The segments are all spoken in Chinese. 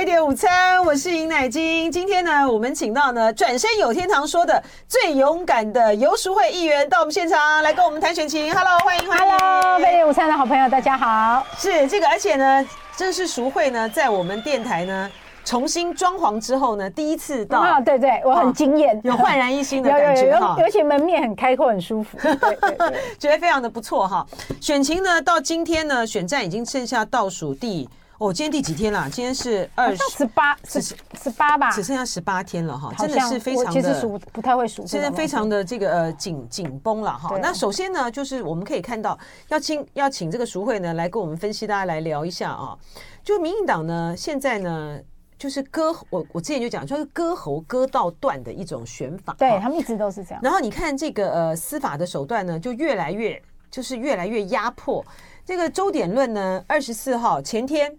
飞碟午餐，我是尹乃菁。今天呢，我们请到呢转身有天堂说的最勇敢的游淑慧议员到我们现场来跟我们谈选情。Hello，欢迎欢迎。Hello，飞碟午餐的好朋友，大家好。是这个，而且呢，这是淑慧呢，在我们电台呢。重新装潢之后呢，第一次到啊，对对，我很惊艳，有焕然一新的感觉哈，尤其门面很开阔，很舒服，对对对，觉得非常的不错哈。选情呢，到今天呢，选战已经剩下倒数第哦，今天第几天了？今天是二十八，十十八吧，只剩下十八天了哈，真的是非常的，其实数不太会数，现在非常的这个呃紧紧绷了哈。那首先呢，就是我们可以看到，要请要请这个淑慧呢来跟我们分析，大家来聊一下啊。就民进党呢，现在呢。就是割我，我之前就讲，就是割喉割到断的一种选法。对，他们一直都是这样。然后你看这个呃司法的手段呢，就越来越就是越来越压迫。这个周点论呢，二十四号前天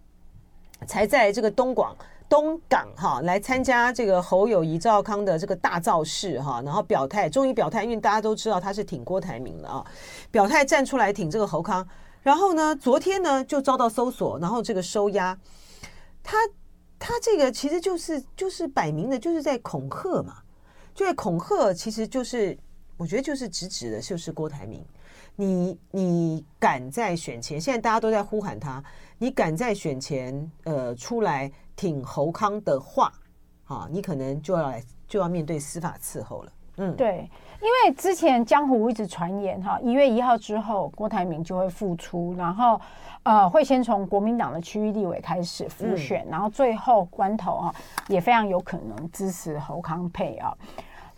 才在这个东广东港哈来参加这个侯友谊、赵康的这个大造势哈，然后表态，终于表态，因为大家都知道他是挺郭台铭的啊，表态站出来挺这个侯康。然后呢，昨天呢就遭到搜索，然后这个收押他。他这个其实就是就是摆明的，就是在恐吓嘛，就在恐吓，其实就是我觉得就是直指的就是郭台铭，你你敢在选前，现在大家都在呼喊他，你敢在选前呃出来挺侯康的话，啊，你可能就要来就要面对司法伺候了。嗯，对，因为之前江湖一直传言哈，一月一号之后郭台铭就会复出，然后呃会先从国民党的区域立委开始复选，嗯、然后最后关头啊也非常有可能支持侯康配啊。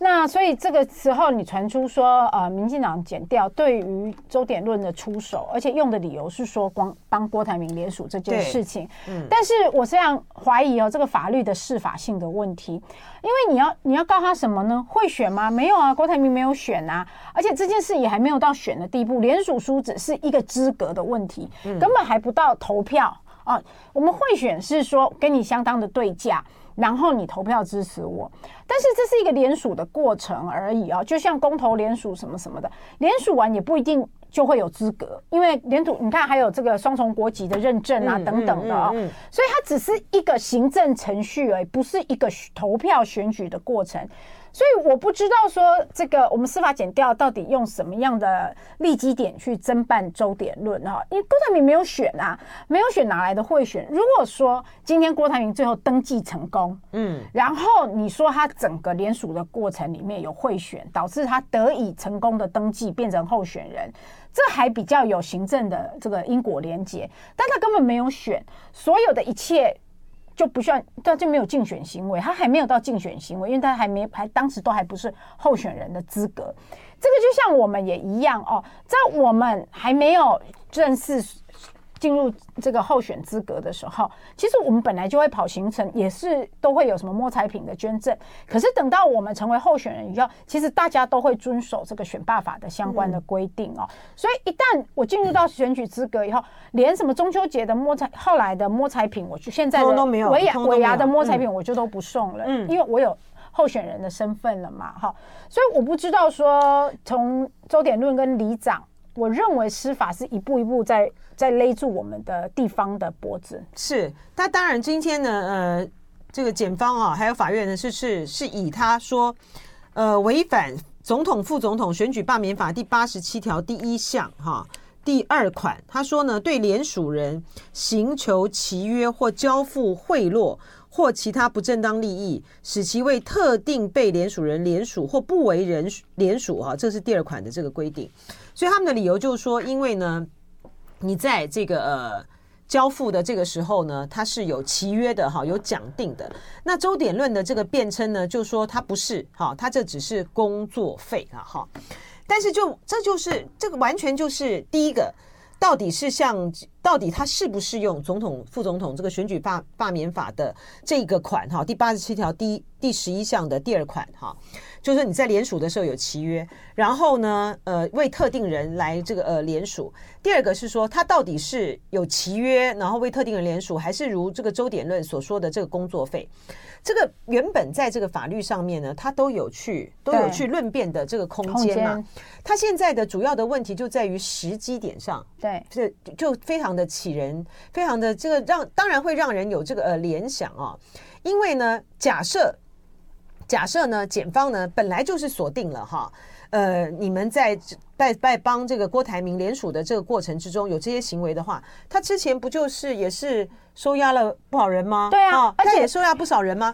那所以这个时候你传出说，呃，民进党减掉对于周点论的出手，而且用的理由是说光帮郭台铭联署这件事情。嗯，但是我这样怀疑哦，这个法律的适法性的问题，因为你要你要告他什么呢？贿选吗？没有啊，郭台铭没有选啊，而且这件事也还没有到选的地步，联署书只是一个资格的问题，根本还不到投票啊。我们会选是说跟你相当的对价。然后你投票支持我，但是这是一个联署的过程而已啊，就像公投联署什么什么的，联署完也不一定就会有资格，因为联署你看还有这个双重国籍的认证啊等等的啊，所以它只是一个行政程序而已，不是一个投票选举的过程。所以我不知道说这个我们司法检调到底用什么样的立基点去侦办周点论哈，因为郭台铭没有选啊，没有选哪来的贿选？如果说今天郭台铭最后登记成功，嗯，然后你说他整个联署的过程里面有贿选，导致他得以成功的登记变成候选人，这还比较有行政的这个因果连结，但他根本没有选，所有的一切。就不需要，他就没有竞选行为，他还没有到竞选行为，因为他还没还当时都还不是候选人的资格。这个就像我们也一样哦，在我们还没有正式。进入这个候选资格的时候，其实我们本来就会跑行程，也是都会有什么摸彩品的捐赠。可是等到我们成为候选人以后，其实大家都会遵守这个选罢法的相关的规定哦。所以一旦我进入到选举资格以后，连什么中秋节的摸彩，后来的摸彩品，我就现在的尾牙尾牙的摸彩品，我就都不送了，嗯，因为我有候选人的身份了嘛，哈。所以我不知道说从周点论跟里长。我认为司法是一步一步在在勒住我们的地方的脖子。是，那当然今天呢，呃，这个检方啊，还有法院呢，是是是以他说，呃，违反总统副总统选举罢免法第八十七条第一项哈第二款，他说呢，对连署人行求契约或交付贿赂或其他不正当利益，使其为特定被联署人联署或不为人联署哈，这是第二款的这个规定。所以他们的理由就是说，因为呢，你在这个呃交付的这个时候呢，它是有契约的哈，有讲定的。那周点论的这个辩称呢，就说它不是哈，它这只是工作费啊哈。但是就这就是这个完全就是第一个，到底是像到底他适不适用总统副总统这个选举罢罢免法的这个款哈，第八十七条第第十一项的第二款哈。就是你在联署的时候有契约，然后呢，呃，为特定人来这个呃联署。第二个是说，他到底是有契约，然后为特定人联署，还是如这个周典论所说的这个工作费？这个原本在这个法律上面呢，他都有去都有去论辩的这个空间嘛。他现在的主要的问题就在于时机点上，对，这就非常的起人，非常的这个让当然会让人有这个呃联想啊，因为呢，假设假设呢，检方呢本来就是锁定了哈，呃，你们在在在帮这个郭台铭联署的这个过程之中有这些行为的话，他之前不就是也是。收押了不少人吗？对啊，而且也收押不少人吗？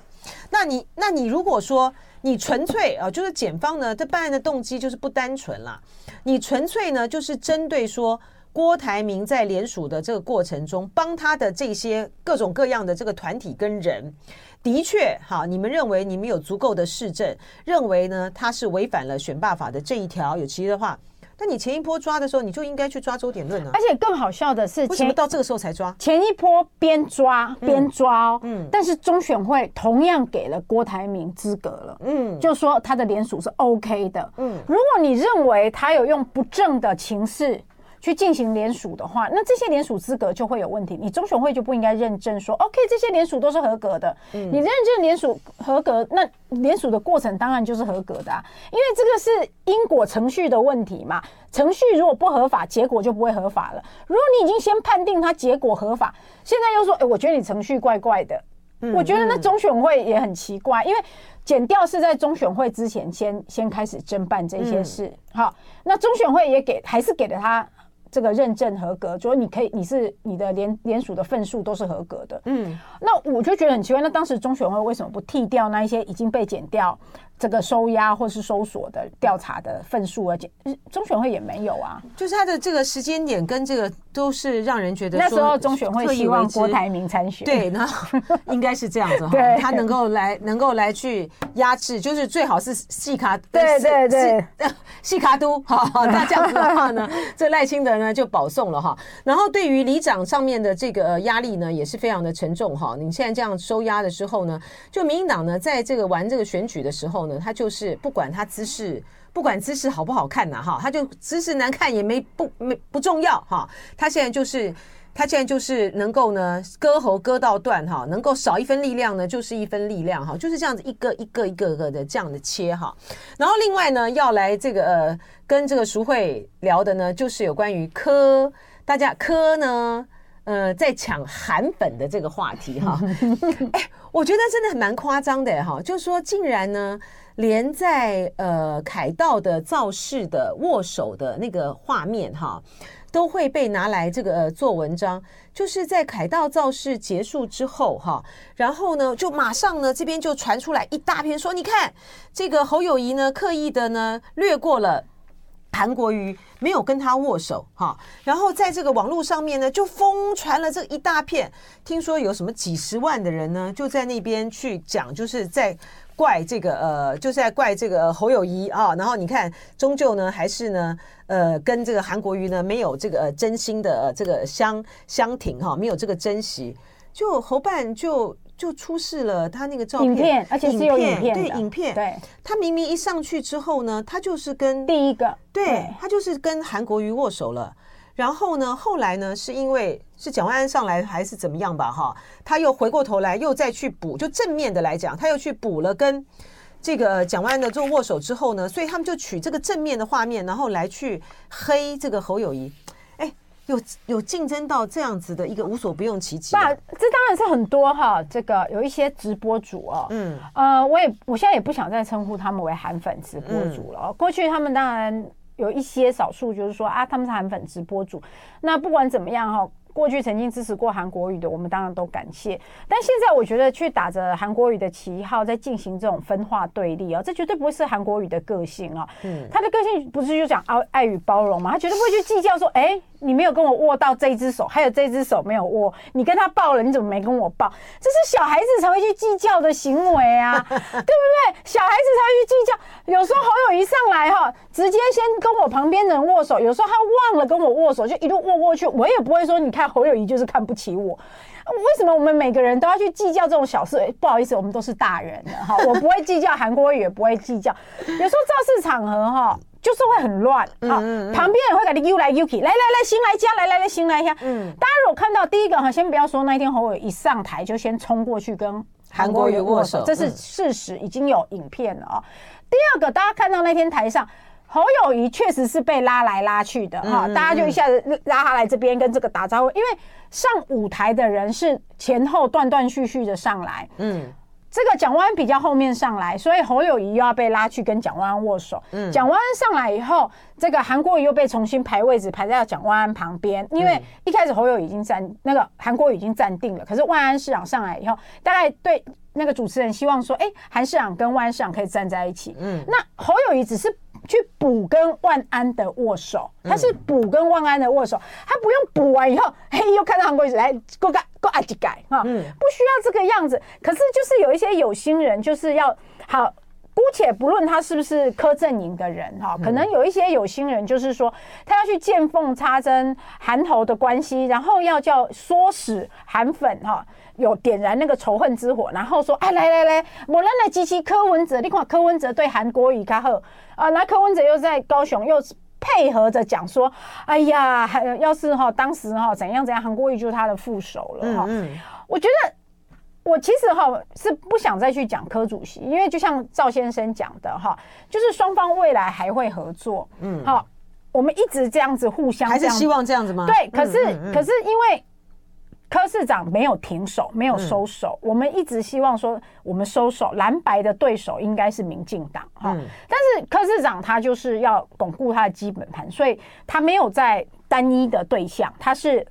那你那你如果说你纯粹啊，就是检方呢，这办案的动机就是不单纯啦。你纯粹呢，就是针对说郭台铭在联署的这个过程中，帮他的这些各种各样的这个团体跟人，的确哈，你们认为你们有足够的市政，认为呢他是违反了选罢法的这一条，有其的话。那你前一波抓的时候，你就应该去抓周典论啊！而且更好笑的是，为什么到这个时候才抓？前一波边抓边抓哦，嗯，但是中选会同样给了郭台铭资格了，嗯，就说他的联署是 OK 的，嗯，如果你认为他有用不正的情势。去进行联署的话，那这些联署资格就会有问题。你中选会就不应该认证说，OK，这些联署都是合格的。嗯，你认证联署合格，那联署的过程当然就是合格的啊，因为这个是因果程序的问题嘛。程序如果不合法，结果就不会合法了。如果你已经先判定它结果合法，现在又说，哎，我觉得你程序怪怪的。嗯，我觉得那中选会也很奇怪，因为减掉是在中选会之前先先开始侦办这些事。嗯，好，那中选会也给还是给了他。这个认证合格，就是你可以，你是你的联联署的份数都是合格的。嗯，那我就觉得很奇怪，那当时中选会为什么不剔掉那一些已经被减掉？这个收押或是搜索的调查的份数，而且中选会也没有啊，就是它的这个时间点跟这个都是让人觉得那时候中选会希望郭台铭参选，对，那 应该是这样子哈，他能够来能够来去压制，就是最好是细卡，对对对，细卡都哈，那这样子的话呢，这赖清德呢就保送了哈，然后对于里长上面的这个压力呢也是非常的沉重哈，你现在这样收押的时候呢，就民进党呢在这个玩这个选举的时候呢。他就是不管他姿势，不管姿势好不好看呐，哈，他就姿势难看也没不没不重要哈。他现在就是他现在就是能够呢割喉割到断哈，能够少一分力量呢就是一分力量哈，就是这样子一个一个一个个的这样的切哈。然后另外呢要来这个呃跟这个淑慧聊的呢，就是有关于柯大家柯呢呃在抢韩粉的这个话题哈。哎，我觉得真的蛮夸张的哈，就是说竟然呢。连在呃凯道的造势的握手的那个画面哈，都会被拿来这个、做文章。就是在凯道造势结束之后哈，然后呢就马上呢这边就传出来一大篇说，你看这个侯友宜呢刻意的呢略过了韩国瑜，没有跟他握手哈。然后在这个网络上面呢就疯传了这一大片，听说有什么几十万的人呢就在那边去讲，就是在。怪这个呃，就是在怪这个侯友谊啊，然后你看，终究呢还是呢，呃，跟这个韩国瑜呢没有这个、呃、真心的、呃、这个相相挺哈，没有这个珍惜，就侯办就就出示了他那个照片，影片，而且是有影片，对影片，对，他明明一上去之后呢，他就是跟第一个，对，对。他就是跟韩国瑜握手了。然后呢，后来呢，是因为是蒋万安上来还是怎么样吧？哈，他又回过头来又再去补，就正面的来讲，他又去补了跟这个蒋万安的做握手之后呢，所以他们就取这个正面的画面，然后来去黑这个侯友谊。哎，有有竞争到这样子的一个无所不用其极。那这当然是很多哈，这个有一些直播主哦，嗯，呃，我也我现在也不想再称呼他们为韩粉直播主了。嗯、过去他们当然。有一些少数就是说啊，他们是韩粉直播主。那不管怎么样哈，过去曾经支持过韩国语的，我们当然都感谢。但现在我觉得去打着韩国语的旗号，在进行这种分化对立啊，这绝对不会是韩国语的个性啊。嗯，他的个性不是就讲爱爱与包容吗？他绝对不会去计较说，哎。你没有跟我握到这只手，还有这只手没有握，你跟他抱了，你怎么没跟我抱？这是小孩子才会去计较的行为啊，对不对？小孩子才会去计较。有时候好友一上来哈，哈，直接先跟我旁边的人握手。有时候他忘了跟我握手，就一路握过去，我也不会说，你看侯友宜就是看不起我。为什么我们每个人都要去计较这种小事？欸、不好意思，我们都是大人了哈，我不会计较，韩国瑜也不会计较。有时候造势场合哈，就是会很乱啊，嗯嗯、旁边人会给你 U 来 U 去，来来来，新来家，来来来，新来一下。嗯，大家如果看到第一个哈，先不要说那一天侯友宜一上台就先冲过去跟韩国瑜握手，这是事实，已经有影片了啊。嗯、第二个，大家看到那天台上。侯友谊确实是被拉来拉去的哈，大家就一下子拉他来这边跟这个打招呼，因为上舞台的人是前后断断续续的上来，嗯，这个蒋万安比较后面上来，所以侯友谊又要被拉去跟蒋万安握手。嗯，蒋万安上来以后，这个韩国瑜又被重新排位置排在蒋万安旁边，因为一开始侯友宜已经站那个韩国瑜已经站定了，可是万安市长上来以后，大概对那个主持人希望说，哎，韩市长跟万安市长可以站在一起。嗯，那侯友谊只是。去补跟万安的握手，他是补跟万安的握手，他不用补完以后，嘿，又看到韩国瑜来，过改过阿吉改哈，不需要这个样子。可是就是有一些有心人，就是要好，姑且不论他是不是柯阵营的人哈，可能有一些有心人，就是说他要去见缝插针韩侯的关系，然后要叫唆使韩粉哈。有点燃那个仇恨之火，然后说：“哎，来来来，我来来支持柯文哲。你看柯文哲对韩国瑜较好啊，那柯文哲又在高雄又配合着讲说：哎呀，还要是哈当时哈怎样怎样，韩国瑜就是他的副手了哈。嗯嗯，我觉得我其实哈是不想再去讲柯主席，因为就像赵先生讲的哈，就是双方未来还会合作。嗯，好，我们一直这样子互相，还是希望这样子吗？对，可是、可是因为。柯市长没有停手，没有收手。嗯、我们一直希望说，我们收手，蓝白的对手应该是民进党哈。嗯、但是柯市长他就是要巩固他的基本盘，所以他没有在单一的对象，他是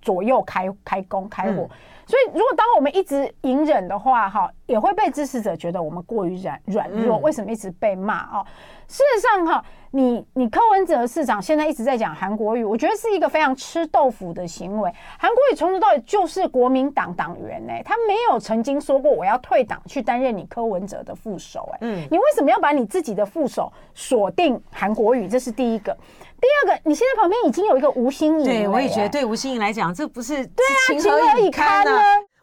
左右开开弓开火。嗯、所以如果当我们一直隐忍的话，哈，也会被支持者觉得我们过于软软弱。嗯、为什么一直被骂啊？事实上，哈。你你柯文哲市长现在一直在讲韩国语，我觉得是一个非常吃豆腐的行为。韩国语从头到尾就是国民党党员呢、欸，他没有曾经说过我要退党去担任你柯文哲的副手哎、你为什么要把你自己的副手锁定韩国语？这是第一个。第二个，你现在旁边已经有一个吴心颖，对，我也觉得对吴心颖来讲，这不是对啊，情何以堪呢？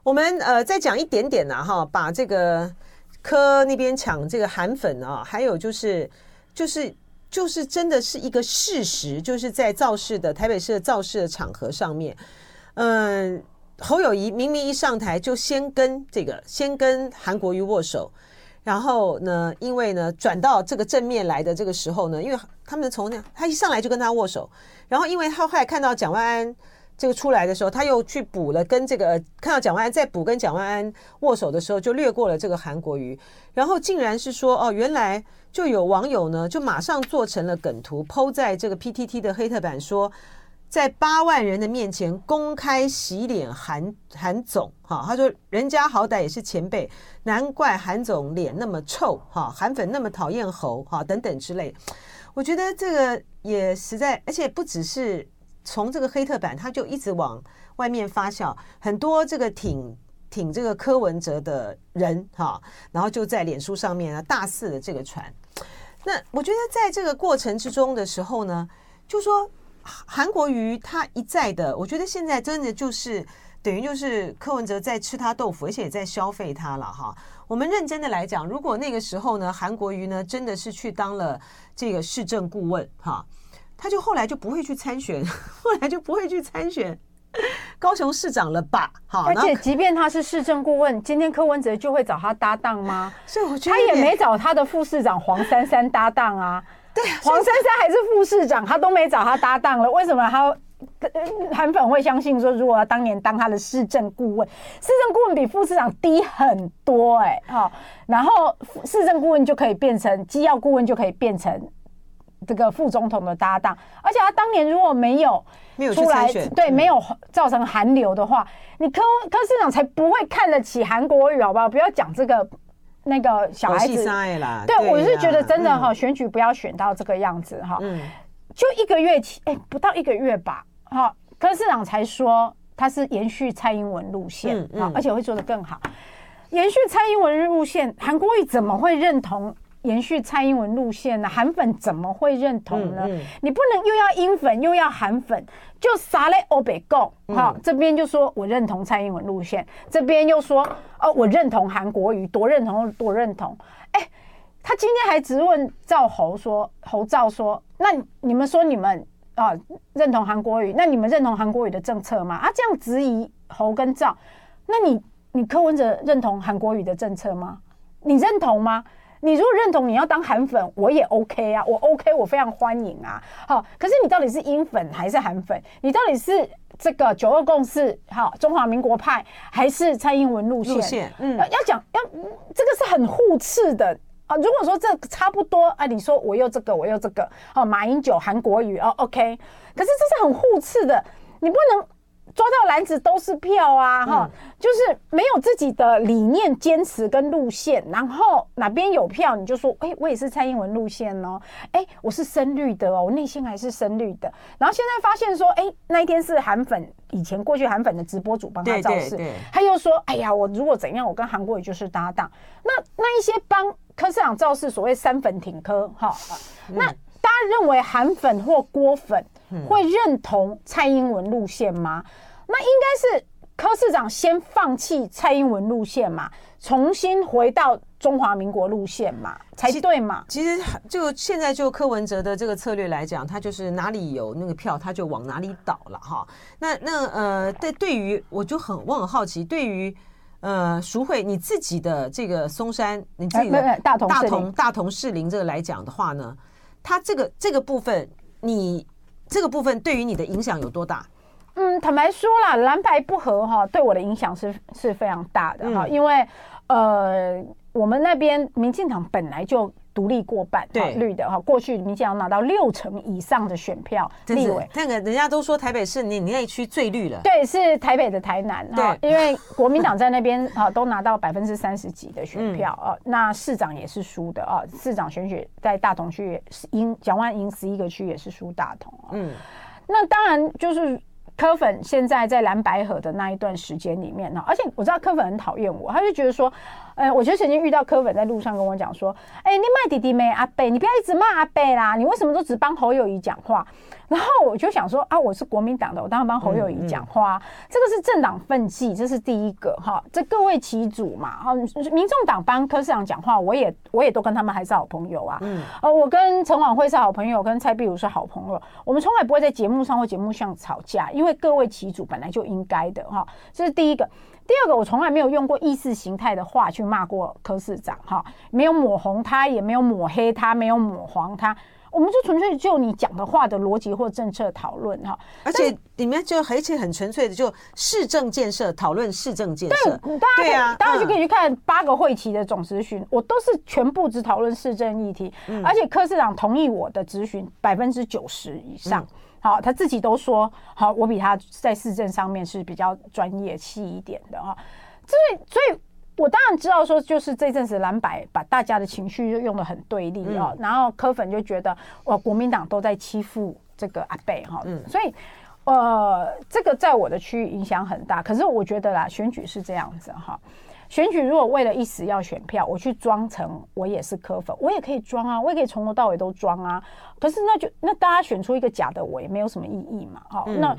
我们呃再讲一点点呐哈，把这个柯那边抢这个韩粉啊，还有就是就是。就是真的是一个事实，就是在造势的台北市的造势的场合上面，嗯，侯友宜明明一上台就先跟这个先跟韩国瑜握手，然后呢，因为呢转到这个正面来的这个时候呢，因为他们从那，他一上来就跟他握手，然后因为他后来看到蒋万安这个出来的时候，他又去补了跟这个看到蒋万安在补跟蒋万安握手的时候，就略过了这个韩国瑜，然后竟然是说哦，原来。就有网友呢，就马上做成了梗图，PO 在这个 PTT 的黑特版，说在八万人的面前公开洗脸韩韩总，哈，他说人家好歹也是前辈，难怪韩总脸那么臭，哈，韩粉那么讨厌猴，哈，等等之类。我觉得这个也实在，而且不只是从这个黑特版，他就一直往外面发酵，很多这个挺。挺这个柯文哲的人哈，然后就在脸书上面啊大肆的这个传。那我觉得在这个过程之中的时候呢，就说韩国瑜他一再的，我觉得现在真的就是等于就是柯文哲在吃他豆腐，而且也在消费他了哈。我们认真的来讲，如果那个时候呢，韩国瑜呢真的是去当了这个市政顾问哈，他就后来就不会去参选，后来就不会去参选。高雄市长了吧？好，而且即便他是市政顾问，今天柯文哲就会找他搭档吗？所以我觉得他也没找他的副市长黄珊珊搭档啊。对，黄珊珊还是副市长，他都没找他搭档了。为什么他韩粉会相信说，如果他当年当他的市政顾问，市政顾问比副市长低很多哎、欸，好，然后市政顾问就可以变成机要顾问，就可以变成。这个副总统的搭档，而且他当年如果没有出来，对，没有造成韩流的话，你柯柯市长才不会看得起韩国语，好不好？不要讲这个那个小孩子。对，我是觉得真的哈，选举不要选到这个样子哈。嗯，就一个月前，哎，不到一个月吧，哈，柯市长才说他是延续蔡英文路线啊，而且会做得更好。延续蔡英文路线，韩国瑜怎么会认同？延续蔡英文路线呢？韩粉怎么会认同呢？你不能又要英粉又要韩粉，就啥嘞？欧北共好，这边就说我认同蔡英文路线，这边又说哦，我认同韩国瑜，多认同多认同。哎，他今天还质问赵侯说，侯赵说，那你们说你们啊认同韩国瑜，那你们认同韩国瑜的政策吗？啊，这样质疑侯跟赵，那你你柯文哲认同韩国瑜的政策吗？你认同吗？你如果认同，你要当韩粉，我也 OK 啊，我 OK，我非常欢迎啊。好，可是你到底是英粉还是韩粉？你到底是这个九二共识，好，中华民国派，还是蔡英文路线？路线，嗯，要讲要这个是很互斥的啊。如果说这差不多啊，你说我又这个，我又这个，好，马英九、韩国瑜哦，OK，可是这是很互斥的，你不能。抓到篮子都是票啊，哈、嗯，就是没有自己的理念坚持跟路线，然后哪边有票你就说，哎、欸，我也是蔡英文路线哦，哎、欸，我是深绿的哦，我内心还是深绿的。然后现在发现说，哎、欸，那一天是韩粉，以前过去韩粉的直播主帮他造势，他又说，哎呀，我如果怎样，我跟韩国瑜就是搭档。那那一些帮造势，所谓三粉挺科，哈、嗯，那大家认为韩粉或郭粉？会认同蔡英文路线吗？那应该是柯市长先放弃蔡英文路线嘛，重新回到中华民国路线嘛，才对嘛？其实就现在就柯文哲的这个策略来讲，他就是哪里有那个票，他就往哪里倒了哈。那那呃，对对于我就很我很好奇，对于呃淑慧你自己的这个松山，你自己的大同大同大同士林这个来讲的话呢，它这个这个部分你。这个部分对于你的影响有多大？嗯，坦白说啦，蓝白不合哈，对我的影响是是非常大的哈，嗯、因为呃，我们那边民进党本来就独立过半，对。绿的哈，过去民进党拿到六成以上的选票，立委，那个人家都说台北市你你那区最绿了，对，是台北的台南哈，对因为国民党在那边 啊都拿到百分之三十几的选票啊，嗯、那市长也是输的啊，市长选举在大同区赢蒋万赢十一个区也是输大同啊，嗯，那当然就是。柯粉现在在蓝白河的那一段时间里面呢，而且我知道柯粉很讨厌我，他就觉得说，呃，我就曾经遇到柯粉在路上跟我讲说，哎，你骂弟弟妹阿贝，你不要一直骂阿贝啦，你为什么都只帮侯友谊讲话？然后我就想说啊，我是国民党的，我当然帮侯友宜讲话。嗯嗯、这个是政党分际，这是第一个哈。这各为其主嘛。哈，民众党帮柯市长讲话，我也我也都跟他们还是好朋友啊。嗯。呃，我跟陈琬惠是好朋友，跟蔡碧如是好朋友。我们从来不会在节目上或节目上吵架，因为各为其主本来就应该的哈。这是第一个。第二个，我从来没有用过意识形态的话去骂过柯市长哈，没有抹红他，也没有抹黑他，没有抹黄他。我们就纯粹就你讲的话的逻辑或政策讨论哈，而且里面就而且很纯粹的就市政建设讨论市政建设，对，大家对啊，大家就可以去看八个会期的总咨询，我都是全部只讨论市政议题，而且柯市长同意我的咨询百分之九十以上，好，他自己都说好，我比他在市政上面是比较专业细一点的哈，所以所以。我当然知道，说就是这阵子蓝白把大家的情绪就用的很对立啊，然后柯粉就觉得哇国民党都在欺负这个阿贝哈，嗯，所以呃，这个在我的区域影响很大。可是我觉得啦，选举是这样子哈，选举如果为了一时要选票，我去装成我也是柯粉，我也可以装啊，我也可以从头到尾都装啊。可是那就那大家选出一个假的我，也没有什么意义嘛。好，那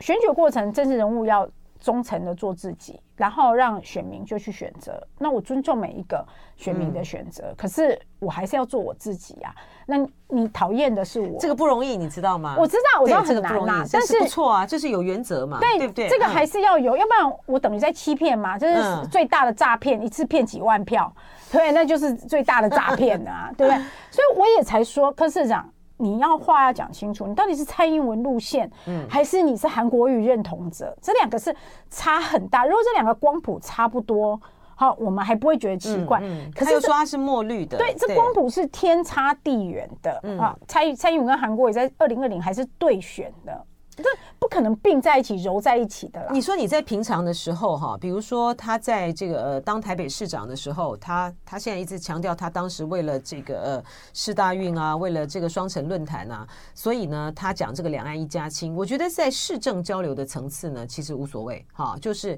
选举过程政治人物要。忠诚的做自己，然后让选民就去选择。那我尊重每一个选民的选择，嗯、可是我还是要做我自己呀、啊。那你讨厌的是我，这个不容易，你知道吗？我知道，我知道很难呐、啊，但是，是不错啊，就是有原则嘛，对，对不对？这个还是要有，嗯、要不然我等于在欺骗嘛，就是最大的诈骗，一次骗几万票，对，那就是最大的诈骗啊，对不对？所以我也才说，柯市长。你要话要讲清楚，你到底是蔡英文路线，嗯，还是你是韩国语认同者？这两个是差很大。如果这两个光谱差不多，好，我们还不会觉得奇怪。嗯嗯、可是他说他是墨绿的，对，这光谱是天差地远的啊！蔡蔡英文跟韩国也在二零二零还是对选的。这不可能并在一起揉在一起的啦。你说你在平常的时候哈，比如说他在这个呃当台北市长的时候，他他现在一直强调他当时为了这个呃世大运啊，为了这个双城论坛啊，所以呢他讲这个两岸一家亲。我觉得在市政交流的层次呢，其实无所谓哈，就是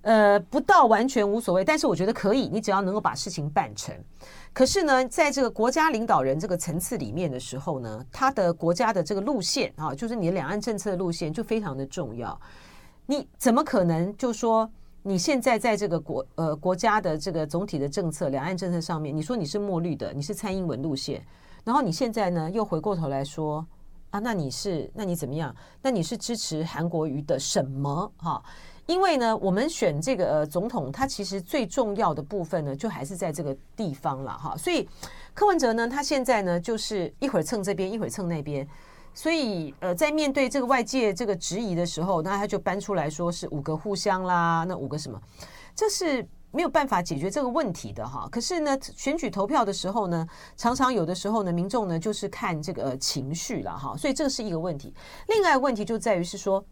呃不到完全无所谓，但是我觉得可以，你只要能够把事情办成。可是呢，在这个国家领导人这个层次里面的时候呢，他的国家的这个路线啊，就是你的两岸政策的路线就非常的重要。你怎么可能就说你现在在这个国呃国家的这个总体的政策、两岸政策上面，你说你是墨绿的，你是蔡英文路线，然后你现在呢又回过头来说啊，那你是那你怎么样？那你是支持韩国瑜的什么哈？因为呢，我们选这个呃总统，他其实最重要的部分呢，就还是在这个地方了哈。所以柯文哲呢，他现在呢，就是一会儿蹭这边，一会儿蹭那边。所以呃，在面对这个外界这个质疑的时候，那他就搬出来说是五个互相啦，那五个什么，这是没有办法解决这个问题的哈。可是呢，选举投票的时候呢，常常有的时候呢，民众呢就是看这个情绪了哈。所以这是一个问题。另外一个问题就在于是说，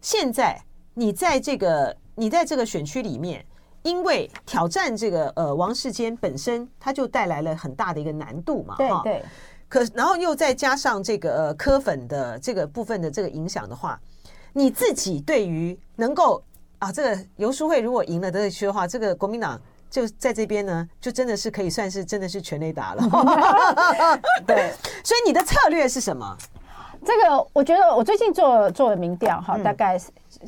现在。你在这个你在这个选区里面，因为挑战这个呃王世坚本身，他就带来了很大的一个难度嘛，对对。可然后又再加上这个呃科粉的这个部分的这个影响的话，你自己对于能够啊这个游淑慧如果赢了这个区的话，这个国民党就在这边呢，就真的是可以算是真的是全垒打了。对，所以你的策略是什么？这个我觉得我最近做做了民调哈，大概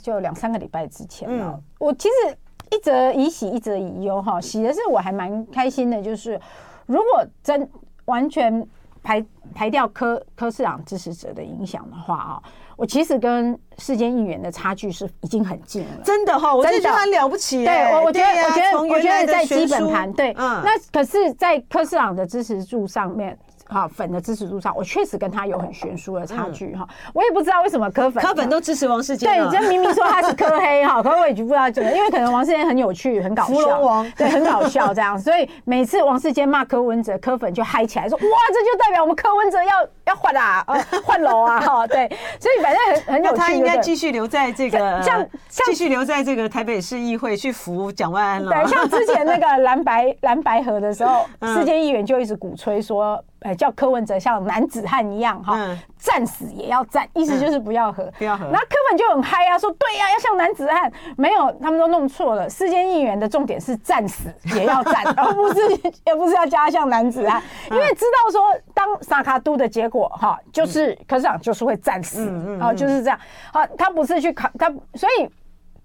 就两三个礼拜之前了。我其实一则以喜，一则以忧哈。喜的是我还蛮开心的，就是如果真完全排排掉柯柯市长支持者的影响的话啊，我其实跟世间议员的差距是已经很近了。真的哈，我真的很了不起。对，我我觉得我觉得我觉得在基本盘对，那可是在柯市长的支持度上面。好粉的支持度上，我确实跟他有很悬殊的差距哈。我也不知道为什么柯粉柯粉都支持王世坚。对，这明明说他是柯黑哈，可我也就不知道怎么，因为可能王世坚很有趣、很搞笑，对，很搞笑这样。所以每次王世坚骂柯文哲，柯粉就嗨起来说：“哇，这就代表我们柯文哲要要换啊，呃，换楼啊！”哈，对。所以反正很很有趣。他应该继续留在这个，像继续留在这个台北市议会去服蒋万安了。对，像之前那个蓝白蓝白河的时候，世坚议员就一直鼓吹说。哎，叫柯文哲像男子汉一样哈，战死也要战，意思就是不要和，不要和。那柯文就很嗨啊，说对呀，要像男子汉。没有，他们都弄错了。世坚议员的重点是战死也要战，而不是，也不是要加像男子汉，因为知道说当萨卡都的结果哈，就是柯市长就是会战死，啊，就是这样。好，他不是去考他，所以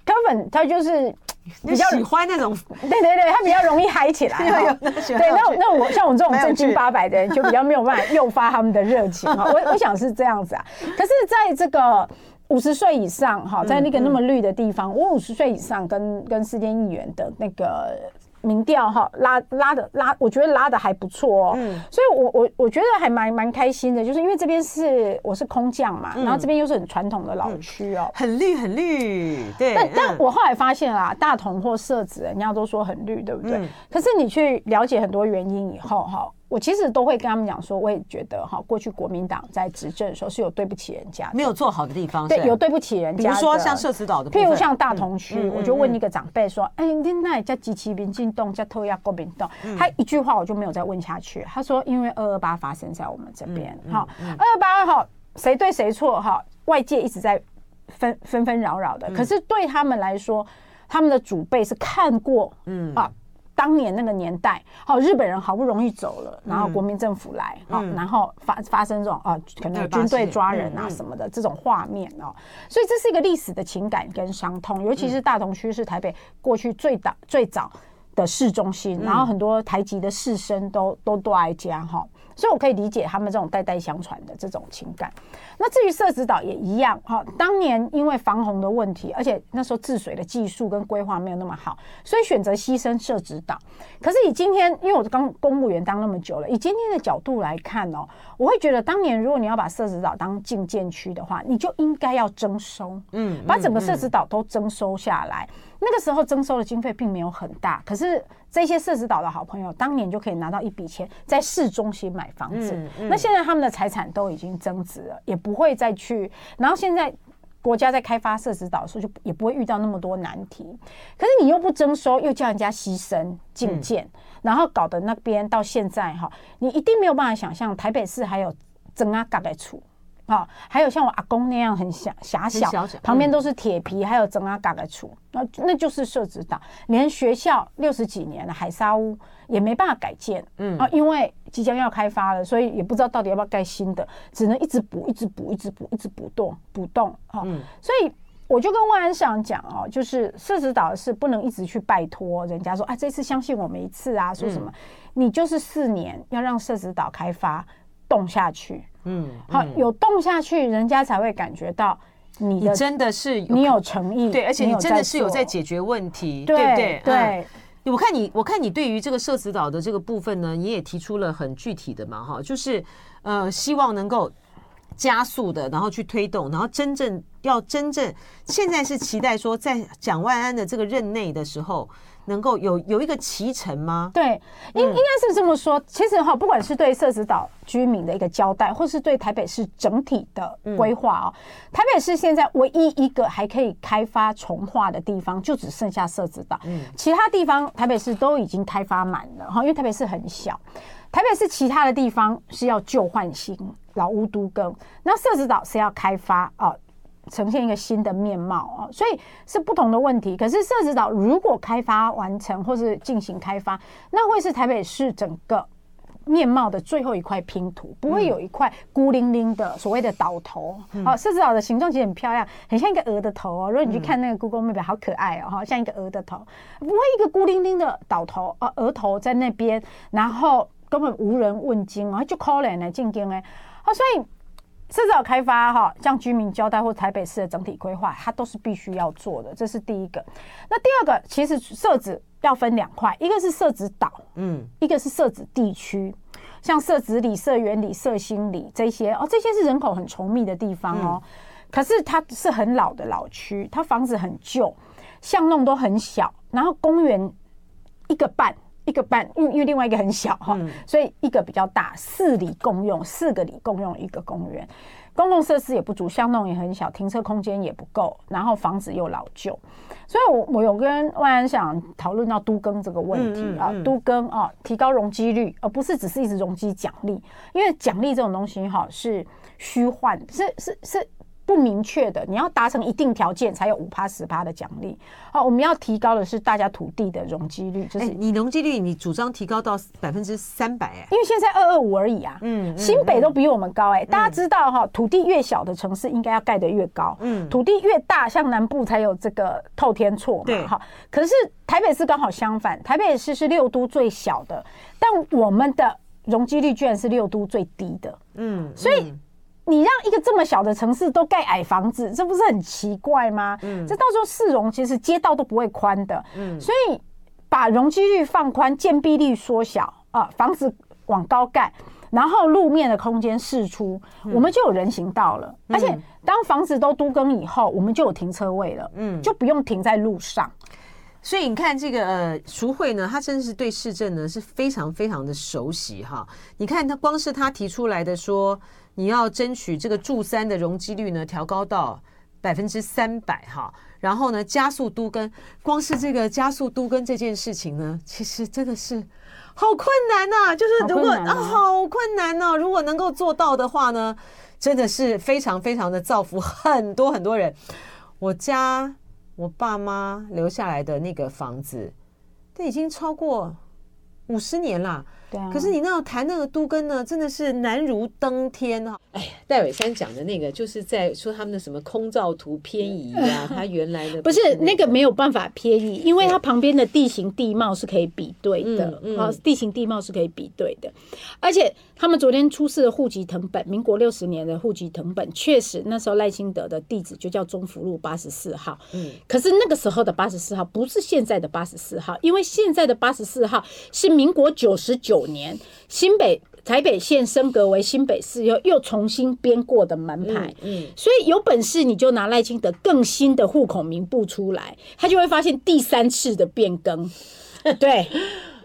柯粉他就是。比较喜欢那种，对对对，他比较容易嗨起来。对，那那我像我这种正经八百的人，就比较没有办法诱发他们的热情。我我想是这样子啊。可是在这个五十岁以上哈，在那个那么绿的地方，我五十岁以上跟跟世间议员的那个。民调哈拉拉的拉，我觉得拉的还不错哦，嗯，所以我我我觉得还蛮蛮开心的，就是因为这边是我是空降嘛，然后这边又是很传统的老区哦，很绿很绿，对。但但我后来发现啦，大同或社子人家都说很绿，对不对？可是你去了解很多原因以后哈。我其实都会跟他们讲说，我也觉得哈，过去国民党在执政的时候是有对不起人家，没有做好的地方，对，有对不起人家。比如说像社子岛的，譬如像大同区，我就问一个长辈说：“哎，你那叫机器民进党，叫偷压国民党？”他一句话我就没有再问下去。他说：“因为二二八发生在我们这边，哈，二二八哈，谁对谁错哈？外界一直在纷纷纷扰扰的，可是对他们来说，他们的祖辈是看过，嗯啊。”当年那个年代，好，日本人好不容易走了，然后国民政府来，好，然后发发生这种啊，可能军队抓人啊什么的这种画面哦，所以这是一个历史的情感跟伤痛，尤其是大同区是台北过去最早最早的市中心，然后很多台籍的士绅都都都爱家哈。所以，我可以理解他们这种代代相传的这种情感。那至于社子岛也一样，哈，当年因为防洪的问题，而且那时候治水的技术跟规划没有那么好，所以选择牺牲社子岛。可是以今天，因为我刚公务员当那么久了，以今天的角度来看哦，我会觉得当年如果你要把社子岛当禁建区的话，你就应该要征收，嗯，把整个社子岛都征收下来。那个时候征收的经费并没有很大，可是这些社子岛的好朋友当年就可以拿到一笔钱，在市中心买房子。嗯嗯、那现在他们的财产都已经增值了，也不会再去。然后现在国家在开发社子岛的时候，就也不会遇到那么多难题。可是你又不征收，又叫人家牺牲进建，嗯、然后搞得那边到现在哈，你一定没有办法想象台北市还有曾阿嘎的处。啊，还有像我阿公那样很狭狭小，小小旁边都是铁皮，嗯、还有整啊嘎嘎厝，那那就是社子岛。连学校六十几年的海沙屋也没办法改建，嗯啊，因为即将要开发了，所以也不知道到底要不要盖新的，只能一直补，一直补，一直补，一直补洞补洞啊。嗯、所以我就跟万安市长讲哦，就是社子岛是不能一直去拜托人家说啊，这次相信我们一次啊，说什么？嗯、你就是四年要让社子岛开发动下去。嗯，好，有动下去，人家才会感觉到你的你真的是你有诚意，对，而且你真的是有在解决问题，对不对？对，我看你，我看你对于这个社子岛的这个部分呢，你也提出了很具体的嘛，哈，就是呃，希望能够加速的，然后去推动，然后真正要真正现在是期待说，在蒋万安的这个任内的时候。能够有有一个期程吗？对，应应该是这么说。其实哈，不管是对社子岛居民的一个交代，或是对台北市整体的规划啊，台北市现在唯一一个还可以开发重化的地方，就只剩下社子岛。嗯，其他地方台北市都已经开发满了哈，因为台北市很小。台北市其他的地方是要旧换新，老屋都更，那社子岛是要开发啊。呈现一个新的面貌啊，所以是不同的问题。可是社子岛如果开发完成或是进行开发，那会是台北市整个面貌的最后一块拼图，不会有一块孤零零的所谓的岛头。好，社子岛的形状其实很漂亮，很像一个鹅的头哦。如果你去看那个 Google Map，好可爱哦，像一个鹅的头，不会一个孤零零的岛头啊，鹅头在那边，然后根本无人问津啊，就可怜的进京哎，好，所以。社子岛开发哈，向居民交代或台北市的整体规划，它都是必须要做的，这是第一个。那第二个，其实设置要分两块，一个是设置岛，嗯，一个是设置地区，像社子里、社园里、社心里这些哦，这些是人口很稠密的地方哦。嗯、可是它是很老的老区，它房子很旧，巷弄都很小，然后公园一个半。一个半，因为因为另外一个很小哈，嗯、所以一个比较大，四里共用，四个里共用一个公园，公共设施也不足，巷弄也很小，停车空间也不够，然后房子又老旧，所以我我有跟万安想讨论到都更这个问题啊，嗯嗯嗯、都更啊，提高容积率，而不是只是一直容积奖励，因为奖励这种东西哈是虚幻，是是是。是不明确的，你要达成一定条件才有五趴十趴的奖励。好，我们要提高的是大家土地的容积率，就是、欸、你容积率，你主张提高到百分之三百，哎，因为现在二二五而已啊。嗯，新北都比我们高，哎、大家知道哈，土地越小的城市应该要盖得越高，嗯，土地越大，像南部才有这个透天厝嘛，哈。可是台北市刚好相反，台北市是六都最小的，但我们的容积率居然是六都最低的，嗯，所以。你让一个这么小的城市都盖矮房子，这不是很奇怪吗？嗯，这到时候市容其实街道都不会宽的。嗯，所以把容积率放宽，建蔽率缩小啊，房子往高盖，然后路面的空间释出，嗯、我们就有人行道了。嗯、而且当房子都都更以后，我们就有停车位了。嗯，就不用停在路上。所以你看这个呃，淑惠呢，他真的是对市政呢是非常非常的熟悉哈。你看他光是他提出来的说。你要争取这个住三的容积率呢，调高到百分之三百哈，然后呢，加速都跟，光是这个加速都跟这件事情呢，其实真的是好困难呐、啊。就是如果啊，好困难呢、啊，如果能够做到的话呢，真的是非常非常的造福很多很多人。我家我爸妈留下来的那个房子，都已经超过五十年了。对啊，可是你那谈那个都根呢，真的是难如登天哈、啊。哎呀，戴伟山讲的那个，就是在说他们的什么空照图偏移呀、啊，他原来的不是那个没有办法偏移，因为它旁边的地形地貌是可以比对的啊，嗯。嗯、地形地貌是可以比对的，而且他们昨天出示的户籍謄本，民国六十年的户籍謄本，确实那时候赖清德的地址就叫中福路八十四号，嗯，可是那个时候的八十四号不是现在的八十四号，因为现在的八十四号是民国九十九。年，新北台北县升格为新北市，又又重新编过的门牌，嗯，嗯，所以有本事你就拿赖清德更新的户口名簿出来，他就会发现第三次的变更，对，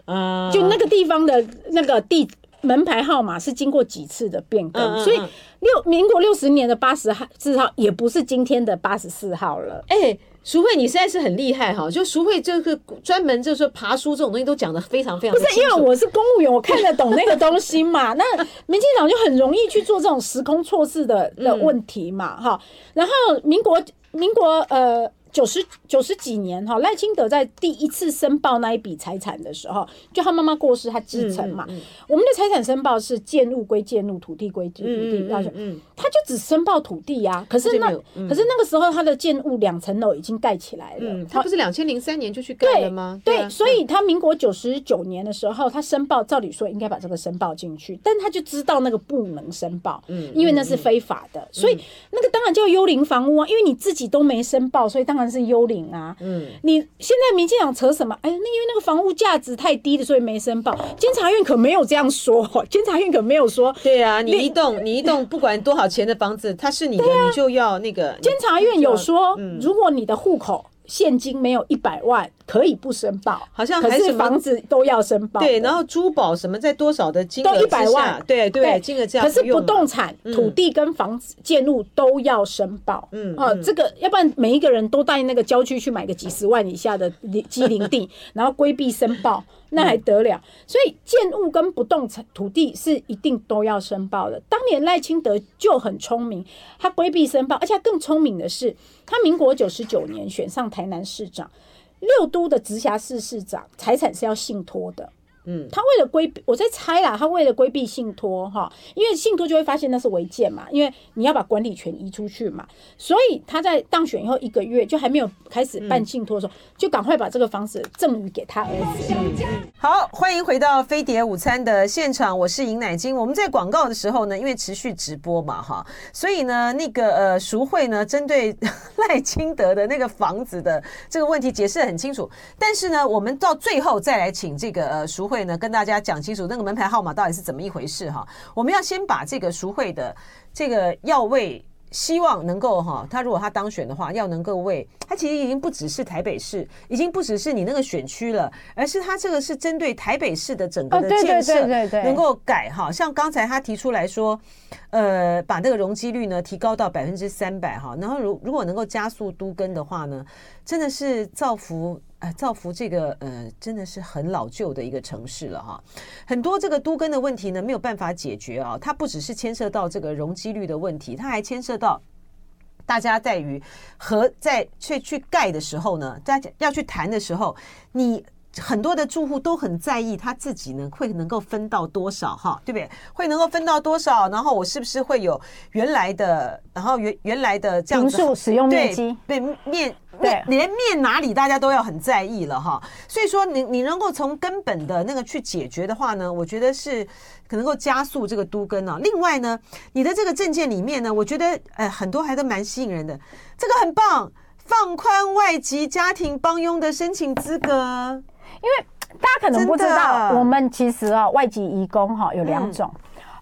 啊，就那个地方的那个地门牌号码是经过几次的变更，嗯嗯嗯，所以六民国六十年的八十号四号也不是今天的八十四号了，哎、欸。淑慧，你实在是很厉害哈！就淑慧这个专门就是爬书这种东西都讲得非常非常。不是因为我是公务员，我看得懂那个东西嘛？那民进党就很容易去做这种时空错置的的问题嘛？哈、嗯，然后民国民国呃。九十九十几年哈，赖清德在第一次申报那一笔财产的时候，就他妈妈过世，他继承嘛。嗯嗯嗯、我们的财产申报是建物归建物，土地归土地，要、嗯嗯嗯、他就只申报土地呀、啊。可是那、嗯、可是那个时候他的建物两层楼已经盖起来了。嗯、他不是两千零三年就去盖了吗？对，所以他民国九十九年的时候，他申报，照理说应该把这个申报进去，但他就知道那个不能申报，嗯，因为那是非法的，嗯、所以那个当然叫幽灵房屋啊，因为你自己都没申报，所以当然。是幽灵啊！嗯，你现在民进党扯什么？哎，那因为那个房屋价值太低了，所以没申报。监察院可没有这样说，监察院可没有说。对啊，你一栋你一栋不管多少钱的房子，它是你的，啊、你就要那个。监察院有说，嗯、如果你的户口。现金没有一百万可以不申报，好像还是可是房子都要申报。对，然后珠宝什么在多少的金额都一百万，对对，对金额这样。可是不动产、嗯、土地跟房子建物都要申报。嗯，哦、啊，这个要不然每一个人都带那个郊区去买个几十万以下的机林地，然后规避申报。那还得了？所以建物跟不动产土地是一定都要申报的。当年赖清德就很聪明，他规避申报，而且他更聪明的是，他民国九十九年选上台南市长，六都的直辖市市长财产是要信托的。嗯，他为了规避，我在猜啦，他为了规避信托哈，因为信托就会发现那是违建嘛，因为你要把管理权移出去嘛，所以他在当选以后一个月就还没有开始办信托的时候，嗯、就赶快把这个房子赠予给他儿子。嗯、好，欢迎回到飞碟午餐的现场，我是尹乃金。我们在广告的时候呢，因为持续直播嘛哈，所以呢，那个呃淑慧呢，针对 赖清德的那个房子的这个问题解释的很清楚，但是呢，我们到最后再来请这个呃淑慧。会呢，跟大家讲清楚那个门牌号码到底是怎么一回事哈。我们要先把这个赎会的这个要为希望能够哈，他如果他当选的话，要能够为他其实已经不只是台北市，已经不只是你那个选区了，而是他这个是针对台北市的整个的建设能够改哈。像刚才他提出来说，呃，把那个容积率呢提高到百分之三百哈，然后如如果能够加速都更的话呢，真的是造福。造福这个呃，真的是很老旧的一个城市了哈。很多这个都更的问题呢，没有办法解决啊。它不只是牵涉到这个容积率的问题，它还牵涉到大家在于和在去去盖的时候呢，大家要去谈的时候，你。很多的住户都很在意他自己呢，会能够分到多少哈，对不对？会能够分到多少？然后我是不是会有原来的，然后原原来的这样子使用面积？对，面连面哪里大家都要很在意了哈。所以说你，你你能够从根本的那个去解决的话呢，我觉得是可能够加速这个都更啊。另外呢，你的这个政见里面呢，我觉得呃很多还都蛮吸引人的，这个很棒，放宽外籍家庭帮佣的申请资格。因为大家可能不知道，我们其实啊，外籍移工哈有两种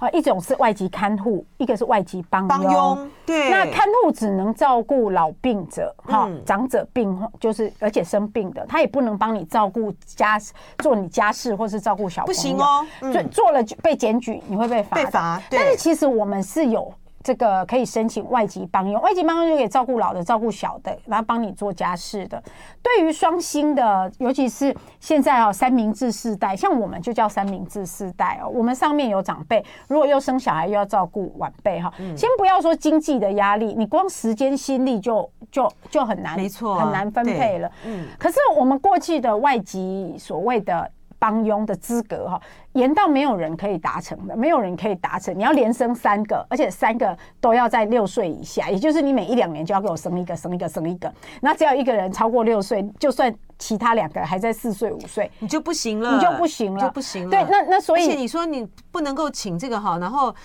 啊，一种是外籍看护，一个是外籍帮佣。对，那看护只能照顾老病者哈，长者病就是而且生病的，他也不能帮你照顾家做你家事或是照顾小朋友。不行哦，做做了就被检举，你会被罚。被罚。但是其实我们是有。这个可以申请外籍帮佣，外籍帮佣就可以照顾老的、照顾小的，然后帮你做家事的。对于双薪的，尤其是现在哦，三明治世代，像我们就叫三明治世代哦。我们上面有长辈，如果又生小孩又要照顾晚辈哈，嗯、先不要说经济的压力，你光时间心力就就就很难，没错、啊，很难分配了。嗯，可是我们过去的外籍所谓的。帮佣的资格哈，严到没有人可以达成的，没有人可以达成。你要连生三个，而且三个都要在六岁以下，也就是你每一两年就要给我生一个，生一个，生一个。那只要一个人超过六岁，就算其他两个还在四岁五岁，你就不行了，你就不行了，就不行了。对，那那所以，而且你说你不能够请这个哈，然后，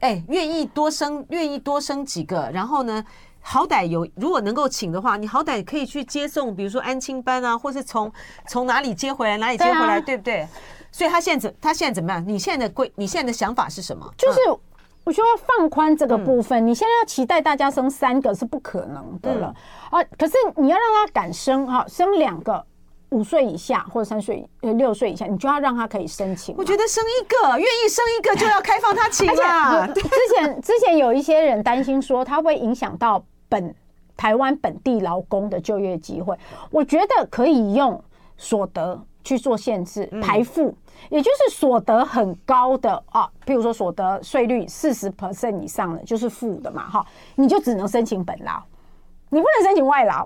哎，愿意多生，愿意多生几个，然后呢？好歹有，如果能够请的话，你好歹可以去接送，比如说安亲班啊，或是从从哪里接回来，哪里接回来，对，不对？所以他现在怎他现在怎么样？你现在的规，你现在的想法是什么？就是我说要放宽这个部分，嗯、你现在要期待大家生三个是不可能的了、嗯、啊！可是你要让他敢生哈，生两个，五岁以下或者三岁呃六岁以下，你就要让他可以申请。我觉得生一个，愿意生一个就要开放他请了。之前之前有一些人担心说，他会影响到。本台湾本地劳工的就业机会，我觉得可以用所得去做限制，排富，嗯、也就是所得很高的啊，譬如说所得税率四十 percent 以上的就是富的嘛，哈，你就只能申请本劳，你不能申请外劳，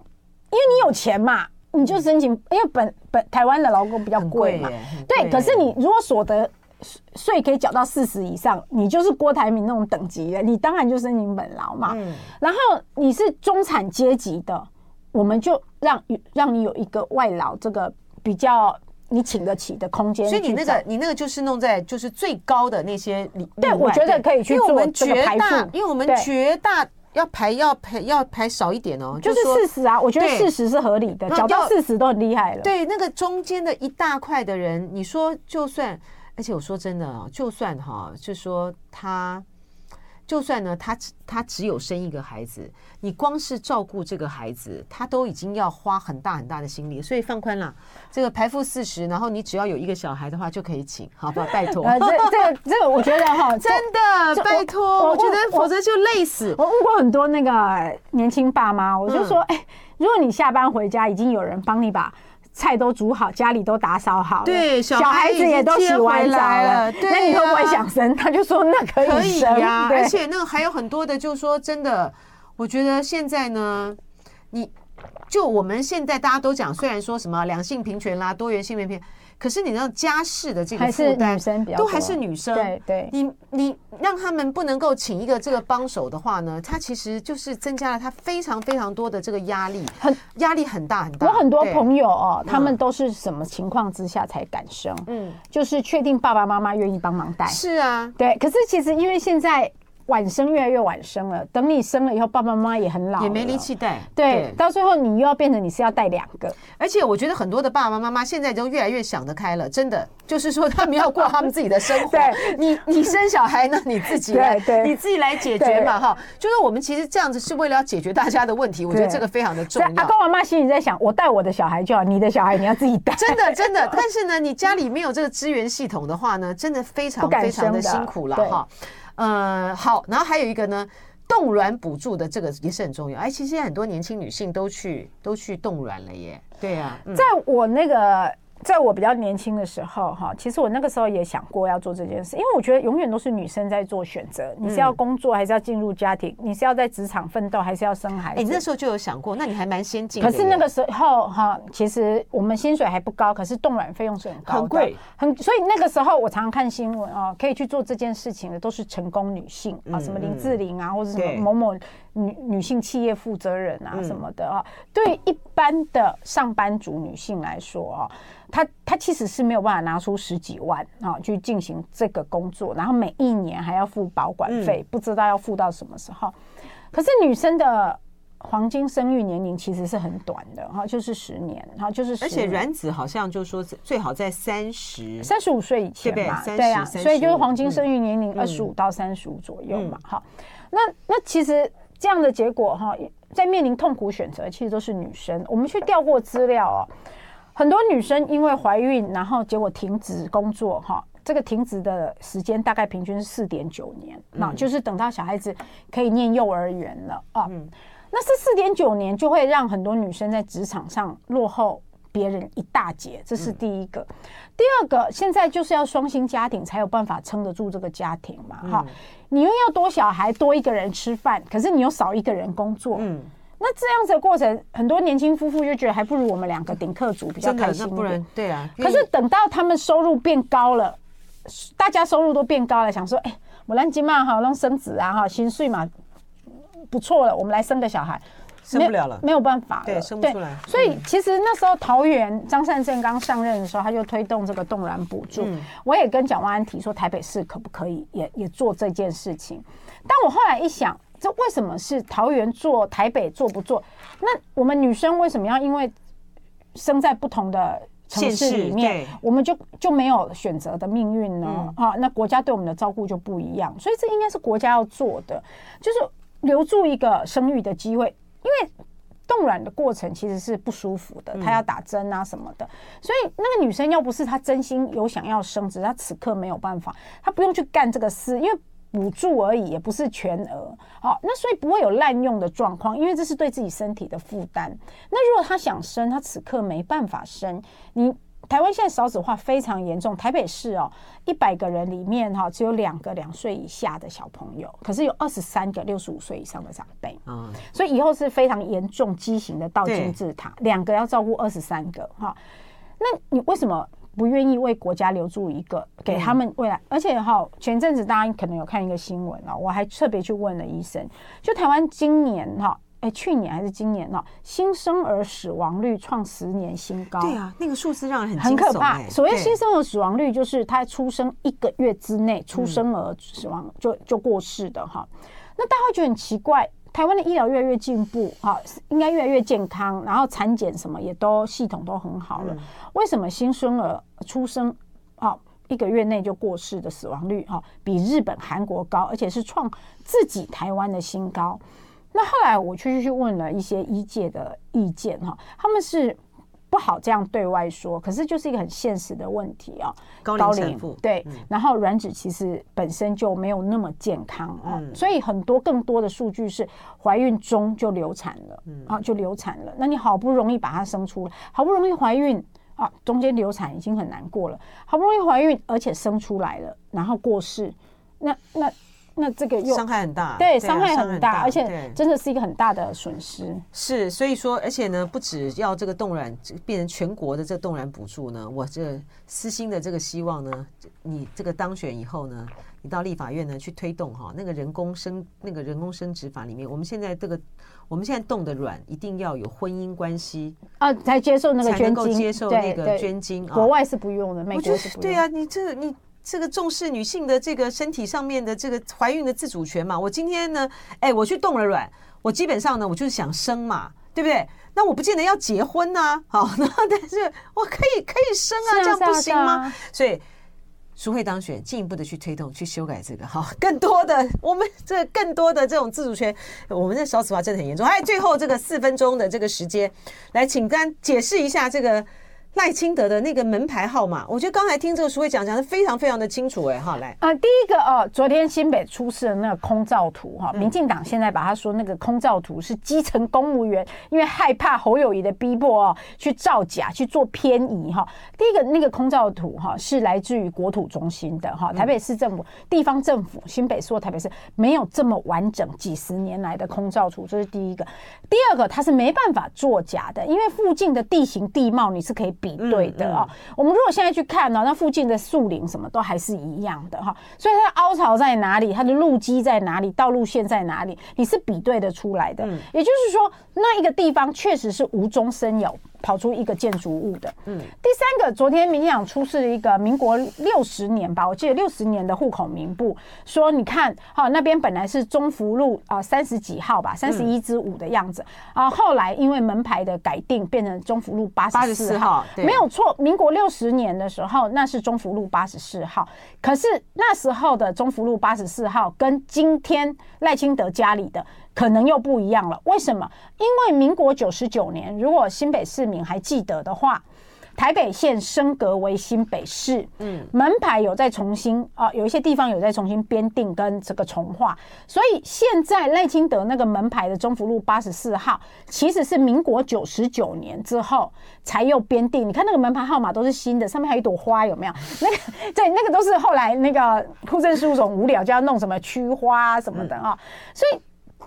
因为你有钱嘛，你就申请，因为本本台湾的劳工比较贵嘛，对，可是你如果所得税可以缴到四十以上，你就是郭台铭那种等级的，你当然就申请本劳嘛，嗯、然后你是中产阶级的，我们就让让你有一个外劳这个比较。你请得起的空间，所以你那个你那个就是弄在就是最高的那些里。对，我觉得可以去做这个排富，因为我们绝大要排要排要排少一点哦，就是四十啊，我觉得四十是合理的，缴到四十都很厉害了。对，那个中间的一大块的人，你说就算，而且我说真的啊，就算哈，就说他。就算呢，他只他只有生一个孩子，你光是照顾这个孩子，他都已经要花很大很大的心力，所以放宽了这个排付四十，然后你只要有一个小孩的话就可以请，好不好？拜托。这这个这个，我觉得哈，真的拜托，我觉得否则就累死。我问过很多那个年轻爸妈，我就说，哎，如果你下班回家已经有人帮你把。菜都煮好，家里都打扫好了，对，小孩子也都洗完澡了，对啊，那你会不会想生？他就说那可以生，可以呀，啊，而且那个还有很多的，就是说真的，我觉得现在呢，你就我们现在大家都讲，虽然说什么两性平权啦，多元性别平。可是你知道家事的这个负担都还是女生，对对，你你让他们不能够请一个这个帮手的话呢，他其实就是增加了他非常非常多的这个压力，很压力很大很大。我很多朋友哦，他们都是什么情况之下才敢生？嗯，就是确定爸爸妈妈愿意帮忙带。是啊，对。可是其实因为现在。晚生越来越晚生了，等你生了以后，爸爸妈妈也很老，也没力气带。对，对，到最后你又要变成你是要带两个。而且我觉得很多的爸爸妈妈现在都越来越想得开了，真的就是说他们要过他们自己的生活。对，你你生小孩呢，你自己来，你自己来解决嘛，哈。就是我们其实这样子是为了要解决大家的问题，我觉得这个非常的重要。阿公阿妈心里在想，我带我的小孩就好，你的小孩你要自己带。真 的真的，但是呢，你家里没有这个资源系统的话呢，真的非常非常的辛苦了哈。呃，好，然后还有一个呢，冻卵补助的这个也是很重要。哎，其实现在很多年轻女性都去都去冻卵了耶。对呀、在我那个。在我比较年轻的时候，哈，其实我那个时候也想过要做这件事，因为我觉得永远都是女生在做选择。你是要工作，还是要进入家庭？你是要在职场奋斗，还是要生孩子？哎，你那时候就有想过，那你还蛮先进的。可是那个时候，哈，其实我们薪水还不高，可是冻卵费用是很高的，很贵，很。所以那个时候，我常常看新闻哦，可以去做这件事情的都是成功女性啊，什么林志玲啊，或者什么某某女女性企业负责人啊什么的啊。对一般的上班族女性来说啊。她她其实是没有办法拿出十几万啊去进行这个工作，然后每一年还要付保管费，不知道要付到什么时候。可是女生的黄金生育年龄其实是很短的哈，就是十年，哈就是而且卵子好像就是说最好在三十三十五岁以前嘛，对啊，所以就是黄金生育年龄二十五到三十五左右嘛，哈。那那其实这样的结果哈，在面临痛苦选择，其实都是女生。我们去调过资料哦。很多女生因为怀孕，然后结果停止工作，哈，这个停止的时间大概平均是四点九年，那就是等到小孩子可以念幼儿园了啊。那是四点九年就会让很多女生在职场上落后别人一大截，这是第一个。第二个，现在就是要双薪家庭才有办法撑得住这个家庭嘛，哈，你又要多小孩多一个人吃饭，可是你又少一个人工作，嗯。那这样子的过程，很多年轻夫妇就觉得还不如我们两个顶客族比较开心。不然对啊。可是等到他们收入变高了，大家收入都变高了，想说，哎、欸，我让金嘛哈，让生子啊哈，薪水嘛不错了，我们来生个小孩，生不了了，没有办法了，对，生不出来。所以其实那时候桃园张善政刚上任的时候，他就推动这个冻卵补助。嗯、我也跟蒋万安提说，台北市可不可以也也做这件事情？但我后来一想。这为什么是桃园做，台北做不做？那我们女生为什么要因为生在不同的城市里面，我们就就没有选择的命运呢？嗯、啊，那国家对我们的照顾就不一样，所以这应该是国家要做的，就是留住一个生育的机会。因为冻卵的过程其实是不舒服的，她要打针啊什么的，所以那个女生要不是她真心有想要生，只是她此刻没有办法，她不用去干这个事，因为。补助而已，也不是全额。好，那所以不会有滥用的状况，因为这是对自己身体的负担。那如果他想生，他此刻没办法生，你。台湾现在少子化非常严重，台北市哦，一百个人里面哈，只有两个两岁以下的小朋友，可是有二十三个六十五岁以上的长辈，嗯，所以以后是非常严重畸形的倒金字塔，两个要照顾二十三个哈，那你为什么不愿意为国家留住一个，给他们未来？而且哈，前阵子大家可能有看一个新闻啊，我还特别去问了医生，就台湾今年哈。哎，去年还是今年呢？新生儿死亡率创十年新高。对啊，那个数字让人很很可怕。所谓新生儿死亡率，就是他出生一个月之内，出生儿死亡就就过世的哈。那大家会觉得很奇怪，台湾的医疗越来越进步，哈，应该越来越健康，然后产检什么也都系统都很好了。为什么新生儿出生啊一个月内就过世的死亡率哈比日本、韩国高，而且是创自己台湾的新高？那后来我去去问了一些医界的意见哈，他们是不好这样对外说，可是就是一个很现实的问题啊。高龄对，然后卵子其实本身就没有那么健康啊，所以很多更多的数据是怀孕中就流产了，啊就流产了。那你好不容易把它生出来，好不容易怀孕啊，中间流产已经很难过了，好不容易怀孕而且生出来了，然后过世，那那。那这个又伤害很大，对，伤害很大，而且真的是一个很大的损失。是，所以说，而且呢，不只要这个冻卵变成全国的这个冻卵补助呢，我这私心的这个希望呢，你这个当选以后呢，你到立法院呢去推动哈，那个人工生那个人工生殖法里面，我们现在这个我们现在冻的卵一定要有婚姻关系啊，才接受那个捐精，接受那个捐精，国外是不用的，美国是不用。对啊，你这你。这个重视女性的这个身体上面的这个怀孕的自主权嘛，我今天呢，哎，我去冻了卵，我基本上呢，我就是想生嘛，对不对？那我不见得要结婚呐，好，那但是我可以可以生啊，这样不行吗？所以苏慧当选，进一步的去推动去修改这个，好，更多的我们这更多的这种自主权，我们的少子化真的很严重。哎，最后这个四分钟的这个时间，来，请单解释一下这个。赖清德的那个门牌号码，我觉得刚才听这个淑慧讲讲的非常非常的清楚哎，哈，来，呃，第一个哦，昨天新北出示的那个空照图哈，民进党现在把他说那个空照图是基层公务员因为害怕侯友宜的逼迫哦，去造假去做偏移哈。第一个那个空照图哈是来自于国土中心的哈，台北市政府地方政府新北市或台北市没有这么完整几十年来的空照图，这是第一个。第二个它是没办法作假的，因为附近的地形地貌你是可以。比对的哦，我们如果现在去看呢，那附近的树林什么都还是一样的哈，所以它的凹槽在哪里，它的路基在哪里，道路线在哪里，你是比对的出来的。也就是说，那一个地方确实是无中生有。跑出一个建筑物的，嗯，第三个，昨天民进党出示了一个民国六十年吧，我记得六十年的户口名簿，说你看，哈，那边本来是中福路啊三十几号吧，三十一之五的样子，啊，后来因为门牌的改定，变成中福路八十四号，没有错，民国六十年的时候，那是中福路八十四号，可是那时候的中福路八十四号跟今天赖清德家里的。可能又不一样了，为什么？因为民国九十九年，如果新北市民还记得的话，台北县升格为新北市，嗯，门牌有在重新啊，有一些地方有在重新编定跟这个重划，所以现在赖清德那个门牌的中福路八十四号，其实是民国九十九年之后才又编定。你看那个门牌号码都是新的，上面还有一朵花，有没有？那个对，那个都是后来那个户政事务所无聊就要弄什么区花什么的啊，所以。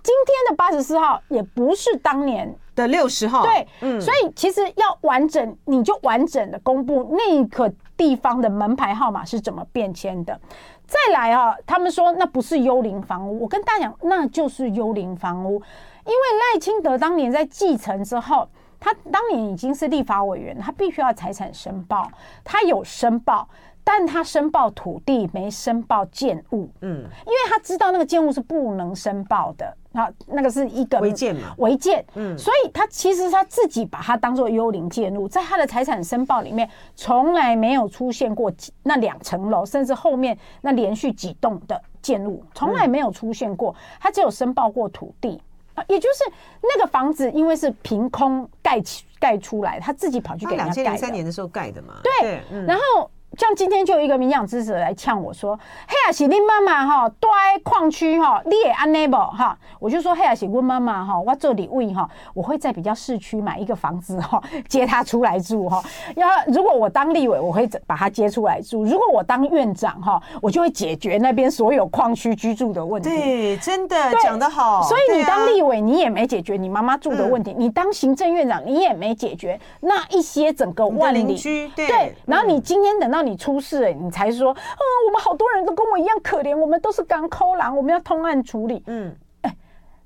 今天的八十四号也不是当年。的六十号，对，嗯，所以其实要完整，你就完整的公布那个地方的门牌号码是怎么变迁的。再来啊，他们说那不是幽灵房屋，我跟大家讲，那就是幽灵房屋，因为赖清德当年在继承之后，他当年已经是立法委员，他必须要财产申报，他有申报。但他申报土地没申报建物，嗯，因为他知道那个建物是不能申报的，啊，那个是一个违建嘛，违建，嗯，所以他其实他自己把它当做幽灵建筑，在他的财产申报里面从来没有出现过那两层楼，甚至后面那连续几栋的建筑从来没有出现过，他只有申报过土地，啊，也就是那个房子因为是凭空盖起盖出来，他自己跑去给人家盖，两千零三年的时候盖的嘛，对，然后。像今天就有一个民养支持者来呛我说：“嘿呀，是你妈妈哈，住在矿区哈，你也 unable 哈？”我就说：“嘿呀，是我妈妈哈，我做里位哈，我会在比较市区买一个房子哈，接她出来住哈。要如果我当立委，我会把她接出来住；如果我当院长哈，我就会解决那边所有矿区居住的问题。”对，真的讲得好。所以你当立委，你也没解决你妈妈住的问题；你当行政院长，你也没解决那一些整个万里居。对，然后你今天等到你。你出事欸，你才说，嗯，我们好多人都跟我一样可怜，我们都是港口狼，我们要通案处理。嗯，哎，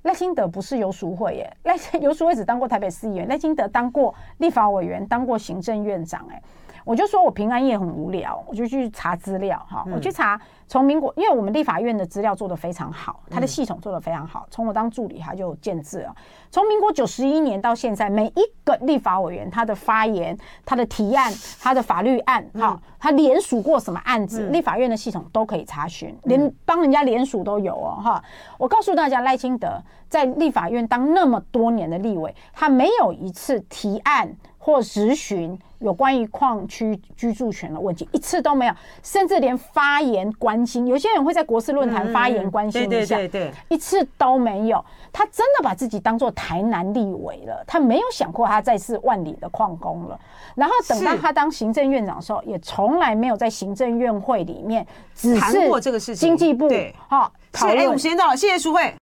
赖清德不是游淑慧耶，赖游淑慧只当过台北市议员，赖清德当过立法委员，当过行政院长。哎，我就说我平安夜很无聊，我就去查资料哈，我去查。从民国，因为我们立法院的资料做得非常好，它的系统做得非常好。从我当助理，他就建制了。从民国九十一年到现在，每一个立法委员他的发言、他的提案、他的法律案，哈，他联署过什么案子，立法院的系统都可以查询，连帮人家联署都有哦，哈。我告诉大家，赖清德在立法院当那么多年的立委，他没有一次提案或质询有关于矿区居住权的问题，一次都没有，甚至连发言关心。有些人会在国事论坛发言关心一下，对对对，一次都没有。他真的把自己当做台南立委了，他没有想过他再是万里的矿工了。然后等到他当行政院长的时候，也从来没有在行政院会里面只是过这个事情。经济部哈，好，哎，我们时间到了，谢谢淑慧。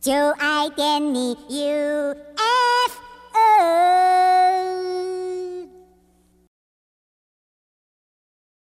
就爱点你 UFO